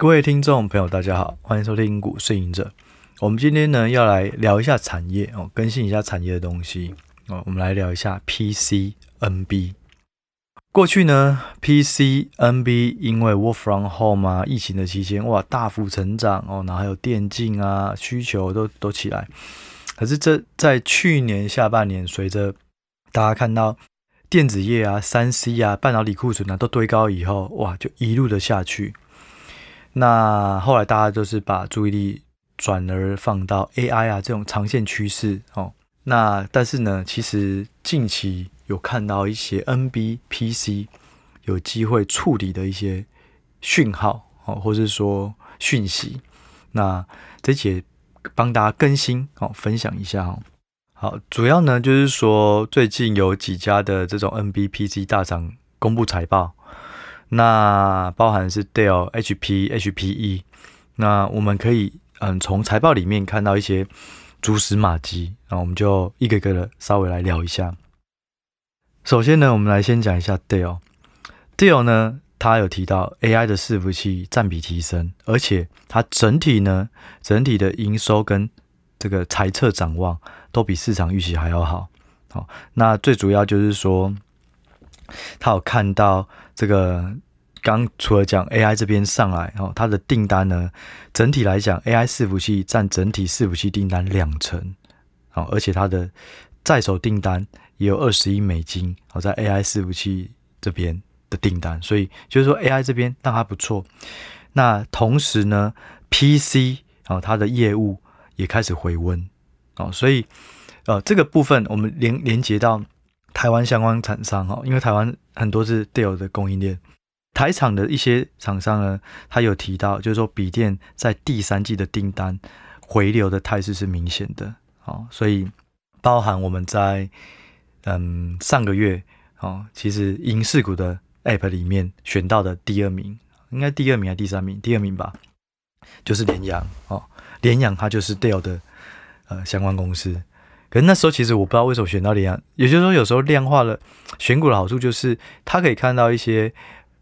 各位听众朋友，大家好，欢迎收听股市隐者。我们今天呢要来聊一下产业哦，更新一下产业的东西哦。我们来聊一下 PCNB。过去呢，PCNB 因为 Work from Home 啊，疫情的期间哇，大幅成长哦，然后还有电竞啊需求都都起来。可是这在去年下半年，随着大家看到电子业啊、三 C 啊、半导体库存啊都堆高以后，哇，就一路的下去。那后来大家就是把注意力转而放到 AI 啊这种长线趋势哦。那但是呢，其实近期有看到一些 NB PC 有机会触底的一些讯号哦，或是说讯息。那这节帮大家更新哦，分享一下哦。好，主要呢就是说最近有几家的这种 NB PC 大厂公布财报。那包含是 Dell、HP、HPE，那我们可以嗯从财报里面看到一些蛛丝马迹，那我们就一个个的稍微来聊一下。首先呢，我们来先讲一下 Dell。Dell 呢，它有提到 AI 的伺服器占比提升，而且它整体呢，整体的营收跟这个财测展望都比市场预期还要好。好，那最主要就是说。他有看到这个，刚除了讲 AI 这边上来哦，它的订单呢，整体来讲，AI 伺服器占整体伺服器订单两成，哦，而且它的在手订单也有二十亿美金，哦，在 AI 伺服器这边的订单，所以就是说 AI 这边让它不错。那同时呢，PC 哦，它的业务也开始回温，哦，所以呃，这个部分我们连连接到。台湾相关厂商哈，因为台湾很多是 Dell 的供应链，台厂的一些厂商呢，他有提到，就是说笔电在第三季的订单回流的态势是明显的，哦，所以包含我们在嗯上个月哦，其实影视股的 App 里面选到的第二名，应该第二名还是第三名？第二名吧，就是联阳哦，联阳它就是 Dell 的呃相关公司。可是那时候其实我不知道为什么选到联阳，也就是说有时候量化了选股的好处就是它可以看到一些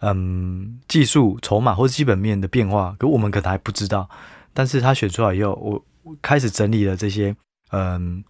嗯技术筹码或者基本面的变化，可我们可能还不知道。但是他选出来以后，我开始整理了这些嗯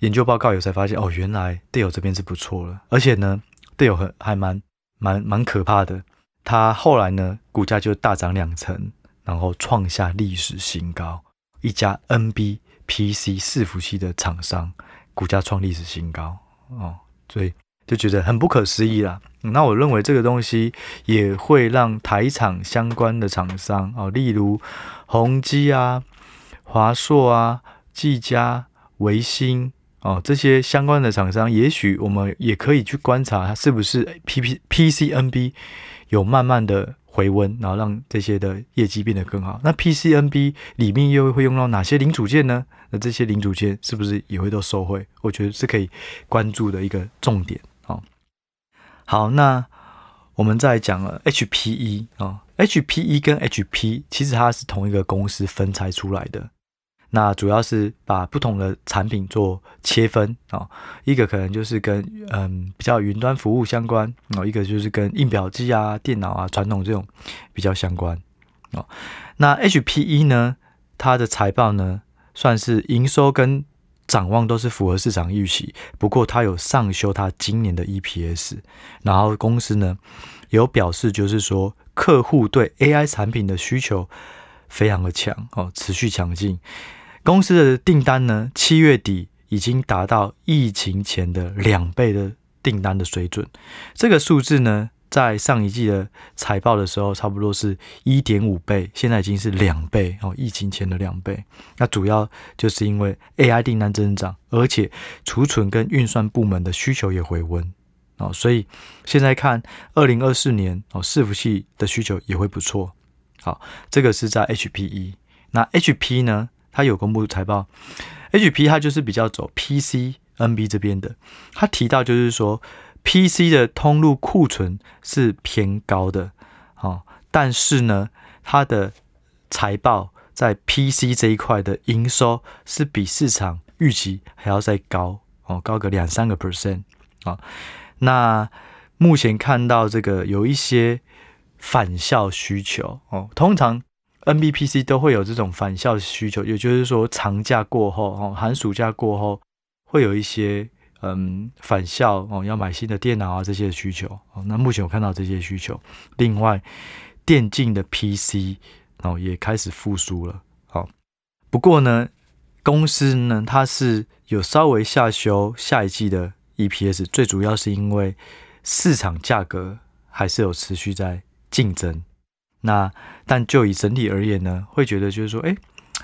研究报告，有才发现哦，原来队友这边是不错了，而且呢队友很还蛮蛮蛮可怕的，它后来呢股价就大涨两成，然后创下历史新高，一家 NB。PC 伺服器的厂商股价创历史新高哦，所以就觉得很不可思议啦。那我认为这个东西也会让台厂相关的厂商哦，例如宏基啊、华硕啊、技嘉、微星哦这些相关的厂商，也许我们也可以去观察它是不是 P P P C N B 有慢慢的。回温，然后让这些的业绩变得更好。那 PCNB 里面又会用到哪些零组件呢？那这些零组件是不是也会都收回？我觉得是可以关注的一个重点。哦，好，那我们再讲了 HPE 啊，HPE 跟 HP 其实它是同一个公司分拆出来的。那主要是把不同的产品做切分啊，一个可能就是跟嗯比较云端服务相关哦，一个就是跟印表机啊、电脑啊、传统这种比较相关哦。那 HPE 呢，它的财报呢算是营收跟展望都是符合市场预期，不过它有上修它今年的 EPS，然后公司呢有表示就是说客户对 AI 产品的需求非常的强哦，持续强劲。公司的订单呢，七月底已经达到疫情前的两倍的订单的水准。这个数字呢，在上一季的财报的时候，差不多是一点五倍，现在已经是两倍哦，疫情前的两倍。那主要就是因为 AI 订单增长，而且储存跟运算部门的需求也回温哦，所以现在看二零二四年哦，伺服器的需求也会不错。好，这个是在 HPE，那 HP 呢？它有公布财报，HP 它就是比较走 PC NB 这边的。他提到就是说，PC 的通路库存是偏高的，哦，但是呢，它的财报在 PC 这一块的营收是比市场预期还要再高，哦，高个两三个 percent 啊。那目前看到这个有一些返校需求哦。通常 NBPC 都会有这种返校需求，也就是说长假过后哦，寒暑假过后会有一些嗯返校哦，要买新的电脑啊这些需求哦。那目前我看到这些需求，另外电竞的 PC 哦也开始复苏了。好，不过呢，公司呢它是有稍微下修下一季的 EPS，最主要是因为。市场价格还是有持续在竞争，那但就以整体而言呢，会觉得就是说，哎，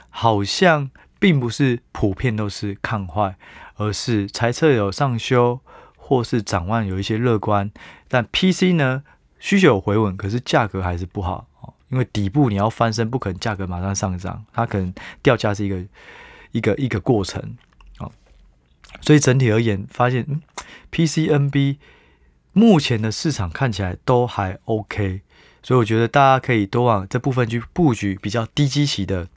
好像并不是普遍都是看坏，而是财测有上修，或是展望有一些乐观。但 PC 呢，需求有回稳，可是价格还是不好哦，因为底部你要翻身，不可能价格马上上涨，它可能掉价是一个一个一个过程。所以整体而言，发现嗯，PCNB。目前的市场看起来都还 OK，所以我觉得大家可以多往这部分去布局比较低基期的，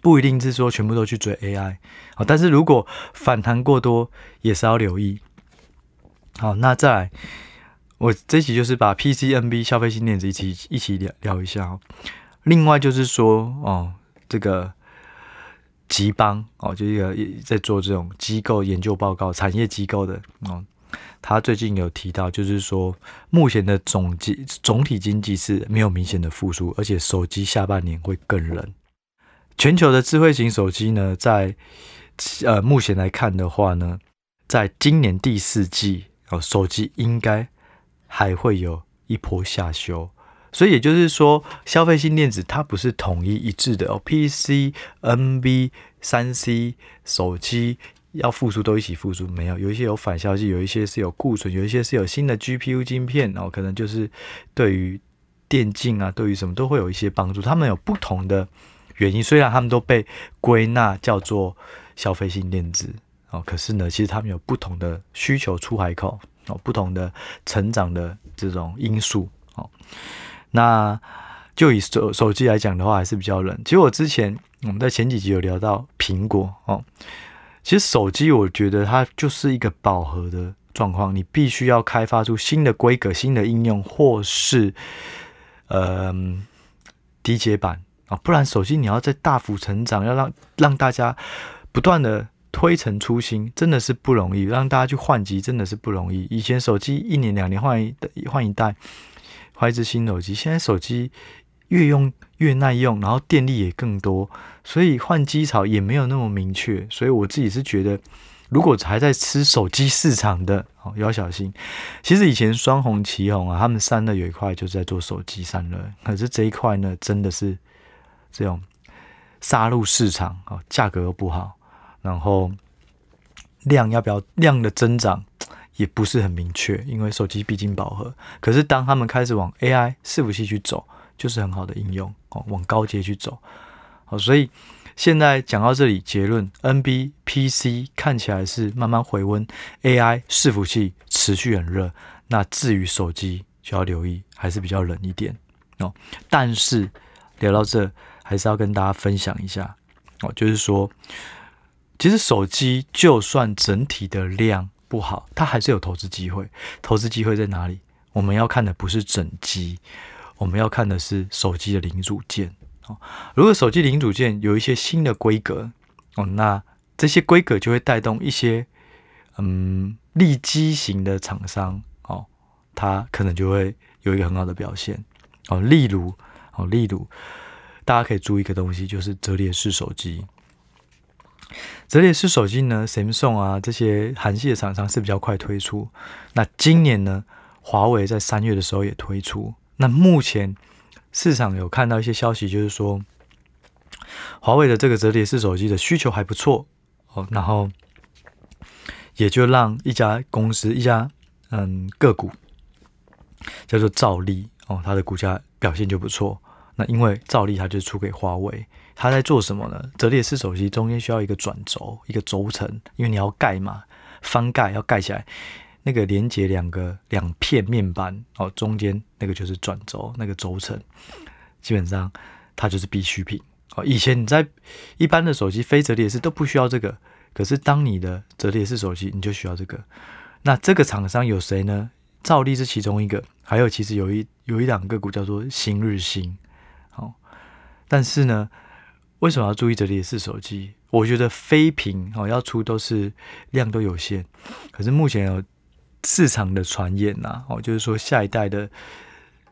不一定是说全部都去追 AI 好，但是如果反弹过多也是要留意。好，那再来，我这期就是把 PCNB 消费性电子一起一起聊聊一下哦。另外就是说哦，这个吉邦哦，就一个在做这种机构研究报告、产业机构的哦。他最近有提到，就是说目前的总经总体经济是没有明显的复苏，而且手机下半年会更冷。全球的智慧型手机呢，在呃目前来看的话呢，在今年第四季哦，手机应该还会有一波下修。所以也就是说，消费性电子它不是统一一致的哦，PC、NB、三 C 手机。要复苏都一起复苏，没有，有一些有反消息，有一些是有库存，有一些是有新的 GPU 晶片，然后可能就是对于电竞啊，对于什么都会有一些帮助。他们有不同的原因，虽然他们都被归纳叫做消费性电子哦，可是呢，其实他们有不同的需求出海口哦，不同的成长的这种因素哦。那就以手手机来讲的话，还是比较冷。其实我之前我们在前几集有聊到苹果哦。其实手机，我觉得它就是一个饱和的状况，你必须要开发出新的规格、新的应用，或是呃低阶版啊，不然手机你要再大幅成长，要让让大家不断的推陈出新，真的是不容易，让大家去换机真的是不容易。以前手机一年两年换一换一代，换一支新手机，现在手机越用越耐用，然后电力也更多。所以换机潮也没有那么明确，所以我自己是觉得，如果还在吃手机市场的哦，要小心。其实以前双鸿、奇鋐啊，他们散热有一块就是在做手机散热，可是这一块呢，真的是这种杀入市场啊，价格又不好，然后量要不要量的增长也不是很明确，因为手机毕竟饱和。可是当他们开始往 AI 伺服器去走，就是很好的应用哦，往高阶去走。好，所以现在讲到这里，结论：NB PC 看起来是慢慢回温，AI 伺服器持续很热。那至于手机，就要留意，还是比较冷一点哦。但是聊到这，还是要跟大家分享一下哦，就是说，其实手机就算整体的量不好，它还是有投资机会。投资机会在哪里？我们要看的不是整机，我们要看的是手机的零组件哦。如果手机零组件有一些新的规格哦，那这些规格就会带动一些嗯利基型的厂商哦，它可能就会有一个很好的表现哦。例如哦，例如大家可以注意一个东西，就是折叠式手机。折叠式手机呢，Samsung 啊这些韩系的厂商是比较快推出。那今年呢，华为在三月的时候也推出。那目前。市场有看到一些消息，就是说华为的这个折叠式手机的需求还不错哦，然后也就让一家公司一家嗯个股叫做兆利哦，它的股价表现就不错。那因为兆利它就出给华为，它在做什么呢？折叠式手机中间需要一个转轴，一个轴承，因为你要盖嘛，翻盖要盖起来。那个连接两个两片面板哦，中间那个就是转轴，那个轴承，基本上它就是必需品哦。以前你在一般的手机非折叠式都不需要这个，可是当你的折叠式手机你就需要这个。那这个厂商有谁呢？兆利是其中一个，还有其实有一有一档个股叫做新日兴，好，但是呢，为什么要注意折叠式手机？我觉得非屏哦要出都是量都有限，可是目前有市场的传言呐，哦就是说下一代的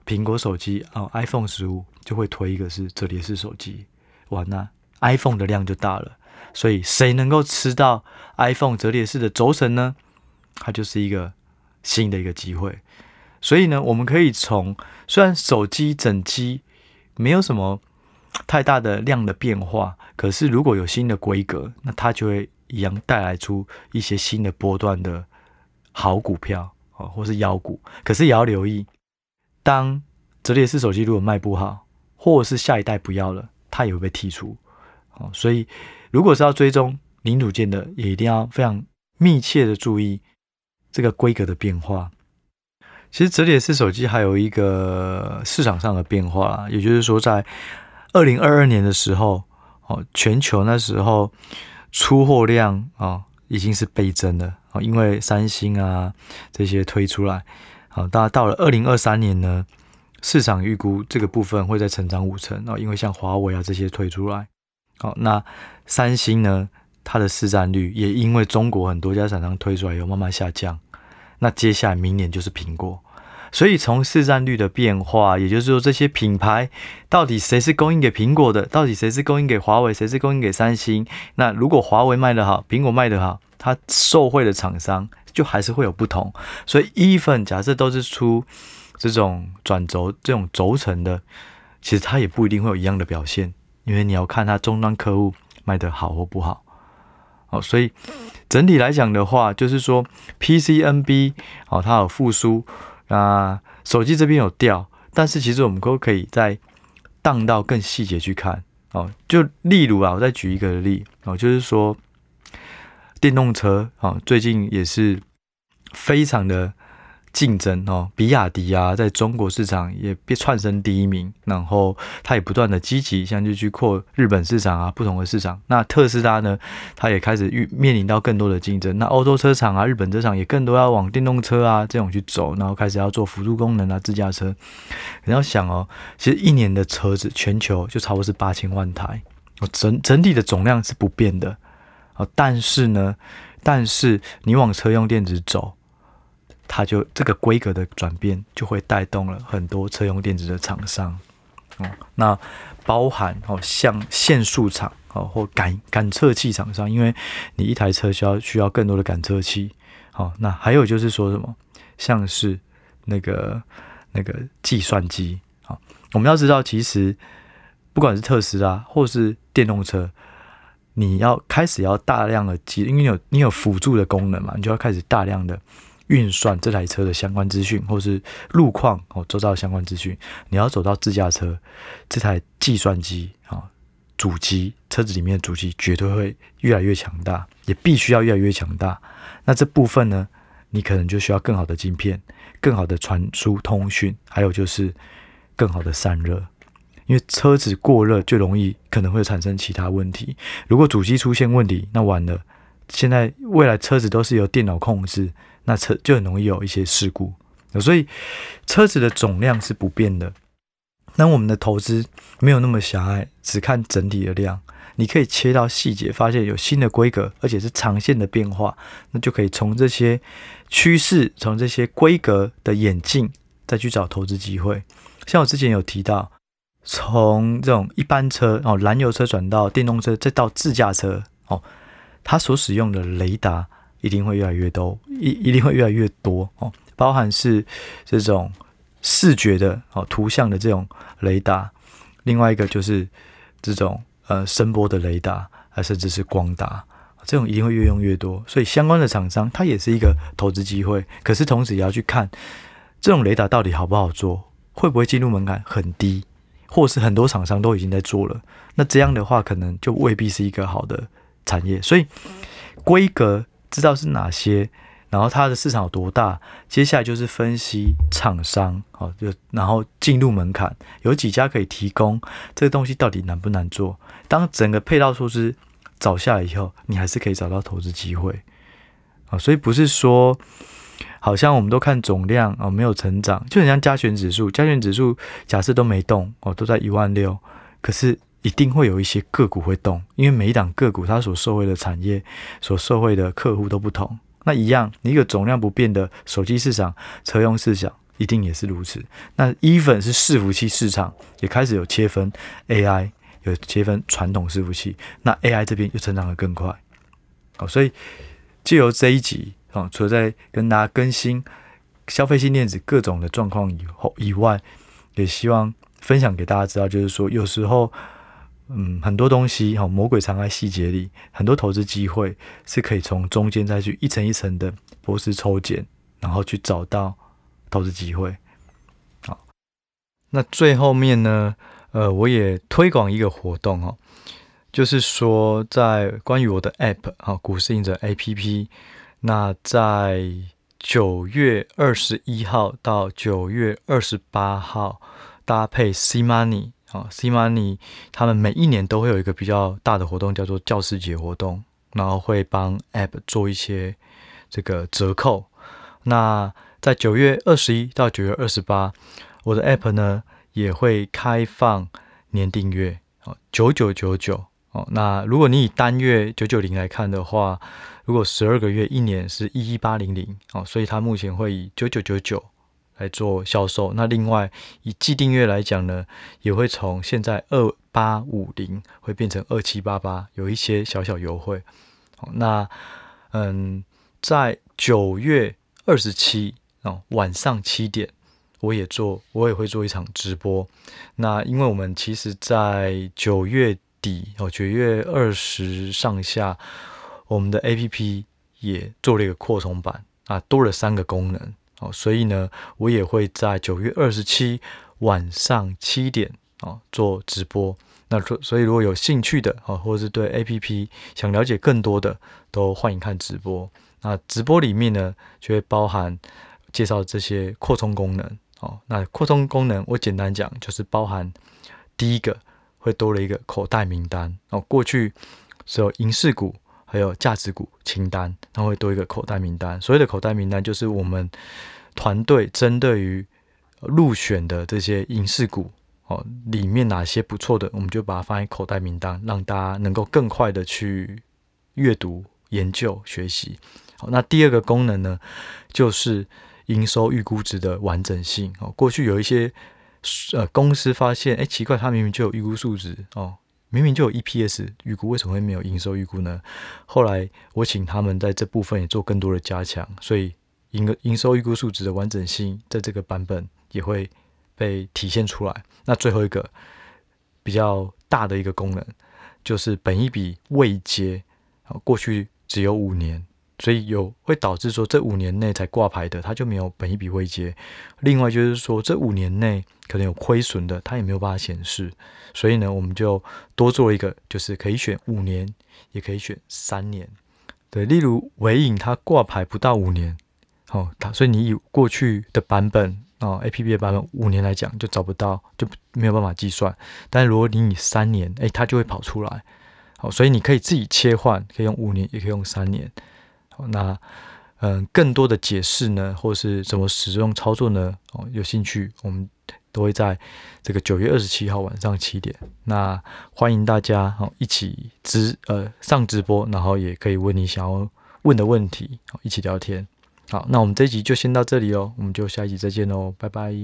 苹果手机哦 iPhone 十五就会推一个是折叠式手机，哇，那 iPhone 的量就大了，所以谁能够吃到 iPhone 折叠式的轴承呢？它就是一个新的一个机会，所以呢，我们可以从虽然手机整机没有什么。太大的量的变化，可是如果有新的规格，那它就会一样带来出一些新的波段的好股票啊，或是妖股。可是也要留意，当折叠式手机如果卖不好，或是下一代不要了，它也会被剔除。哦，所以如果是要追踪零组件的，也一定要非常密切的注意这个规格的变化。其实折叠式手机还有一个市场上的变化，也就是说在。二零二二年的时候，哦，全球那时候出货量啊已经是倍增了啊，因为三星啊这些推出来，啊，大家到了二零二三年呢，市场预估这个部分会再成长五成啊，因为像华为啊这些推出来，好，那三星呢，它的市占率也因为中国很多家厂商推出来有慢慢下降，那接下来明年就是苹果。所以从市占率的变化，也就是说这些品牌到底谁是供应给苹果的，到底谁是供应给华为，谁是供应给三星？那如果华为卖得好，苹果卖得好，它受惠的厂商就还是会有不同。所以，even 假设都是出这种转轴、这种轴承的，其实它也不一定会有一样的表现，因为你要看它终端客户卖得好或不好。好，所以整体来讲的话，就是说 PCNB 哦，它有复苏。那手机这边有掉，但是其实我们都可以再荡到更细节去看哦。就例如啊，我再举一个例哦，就是说电动车啊，最近也是非常的。竞争哦，比亚迪啊，在中国市场也别窜升第一名，然后它也不断的积极，像就去扩日本市场啊，不同的市场。那特斯拉呢，它也开始遇面临到更多的竞争。那欧洲车厂啊，日本车厂也更多要往电动车啊这种去走，然后开始要做辅助功能啊，自驾车。你要想哦，其实一年的车子全球就差不多是八千万台，整整体的总量是不变的哦。但是呢，但是你往车用电子走。它就这个规格的转变，就会带动了很多车用电子的厂商，哦，那包含哦像线速厂哦或感感测器厂商，因为你一台车需要需要更多的感测器，哦，那还有就是说什么，像是那个那个计算机，哦，我们要知道，其实不管是特斯拉或是电动车，你要开始要大量的机，因为你有你有辅助的功能嘛，你就要开始大量的。运算这台车的相关资讯，或是路况哦，周遭的相关资讯。你要走到自驾车，这台计算机啊，主机车子里面的主机绝对会越来越强大，也必须要越来越强大。那这部分呢，你可能就需要更好的晶片，更好的传输通讯，还有就是更好的散热。因为车子过热就容易可能会产生其他问题。如果主机出现问题，那完了。现在未来车子都是由电脑控制。那车就很容易有一些事故，所以车子的总量是不变的。那我们的投资没有那么狭隘，只看整体的量，你可以切到细节，发现有新的规格，而且是长线的变化，那就可以从这些趋势，从这些规格的演进，再去找投资机会。像我之前有提到，从这种一般车哦，燃油车转到电动车，再到自驾车哦，它所使用的雷达。一定会越来越多，一一定会越来越多哦，包含是这种视觉的哦，图像的这种雷达，另外一个就是这种呃声波的雷达，还甚至是光达，这种一定会越用越多，所以相关的厂商它也是一个投资机会。可是同时也要去看这种雷达到底好不好做，会不会进入门槛很低，或是很多厂商都已经在做了，那这样的话可能就未必是一个好的产业。所以规格。知道是哪些，然后它的市场有多大，接下来就是分析厂商，好，就然后进入门槛，有几家可以提供这个东西，到底难不难做？当整个配套措施找下来以后，你还是可以找到投资机会啊。所以不是说好像我们都看总量哦，没有成长，就很像加权指数。加权指数假设都没动哦，都在一万六，可是一定会有一些个股会动，因为每一档个股它所受惠的产业、所受惠的客户都不同。那一样，一个总量不变的手机市场、车用市场，一定也是如此。那 even 是伺服器市场也开始有切分 AI，有切分传统伺服器，那 AI 这边又成长得更快。好，所以借由这一集。啊，除了在跟大家更新消费性电子各种的状况以后以外，也希望分享给大家知道，就是说有时候，嗯，很多东西哈，魔鬼藏在细节里，很多投资机会是可以从中间再去一层一层的剥丝抽茧，然后去找到投资机会。好，那最后面呢，呃，我也推广一个活动哦，就是说在关于我的 App 哈，股市应者 APP。那在九月二十一号到九月二十八号，搭配 C Money 啊，C Money 他们每一年都会有一个比较大的活动，叫做教师节活动，然后会帮 App 做一些这个折扣。那在九月二十一到九月二十八，我的 App 呢也会开放年订阅哦，九九九九哦。那如果你以单月九九零来看的话，如果十二个月一年是一一八零零哦，所以它目前会以九九九九来做销售。那另外以季订阅来讲呢，也会从现在二八五零会变成二七八八，有一些小小优惠。那嗯，在九月二十七哦晚上七点，我也做，我也会做一场直播。那因为我们其实在九月底哦，九月二十上下。我们的 APP 也做了一个扩充版啊，多了三个功能哦，所以呢，我也会在九月二十七晚上七点啊做直播。那所所以如果有兴趣的啊，或者是对 APP 想了解更多的，都欢迎看直播。那直播里面呢，就会包含介绍这些扩充功能哦。那扩充功能我简单讲，就是包含第一个会多了一个口袋名单哦，过去是有银饰股。还有价值股清单，它会多一个口袋名单。所谓的口袋名单，就是我们团队针对于入选的这些影视股哦，里面哪些不错的，我们就把它放在口袋名单，让大家能够更快的去阅读、研究、学习。好，那第二个功能呢，就是营收预估值的完整性哦。过去有一些呃公司发现，哎，奇怪，它明明就有预估数值哦。明明就有 EPS 预估，为什么会没有营收预估呢？后来我请他们在这部分也做更多的加强，所以营营收预估数值的完整性在这个版本也会被体现出来。那最后一个比较大的一个功能就是本一笔未结，过去只有五年。所以有会导致说，这五年内才挂牌的，它就没有本益比位阶。另外就是说，这五年内可能有亏损的，它也没有办法显示。所以呢，我们就多做一个，就是可以选五年，也可以选三年。对，例如尾影它挂牌不到五年，哦，它所以你以过去的版本哦，APP 的版本五年来讲就找不到，就没有办法计算。但如果你以三年，诶，它就会跑出来。好，所以你可以自己切换，可以用五年，也可以用三年。那，嗯，更多的解释呢，或是怎么使用操作呢？哦，有兴趣，我们都会在这个九月二十七号晚上七点。那欢迎大家哦一起直呃上直播，然后也可以问你想要问的问题，一起聊天。好，那我们这一集就先到这里哦，我们就下一集再见喽，拜拜。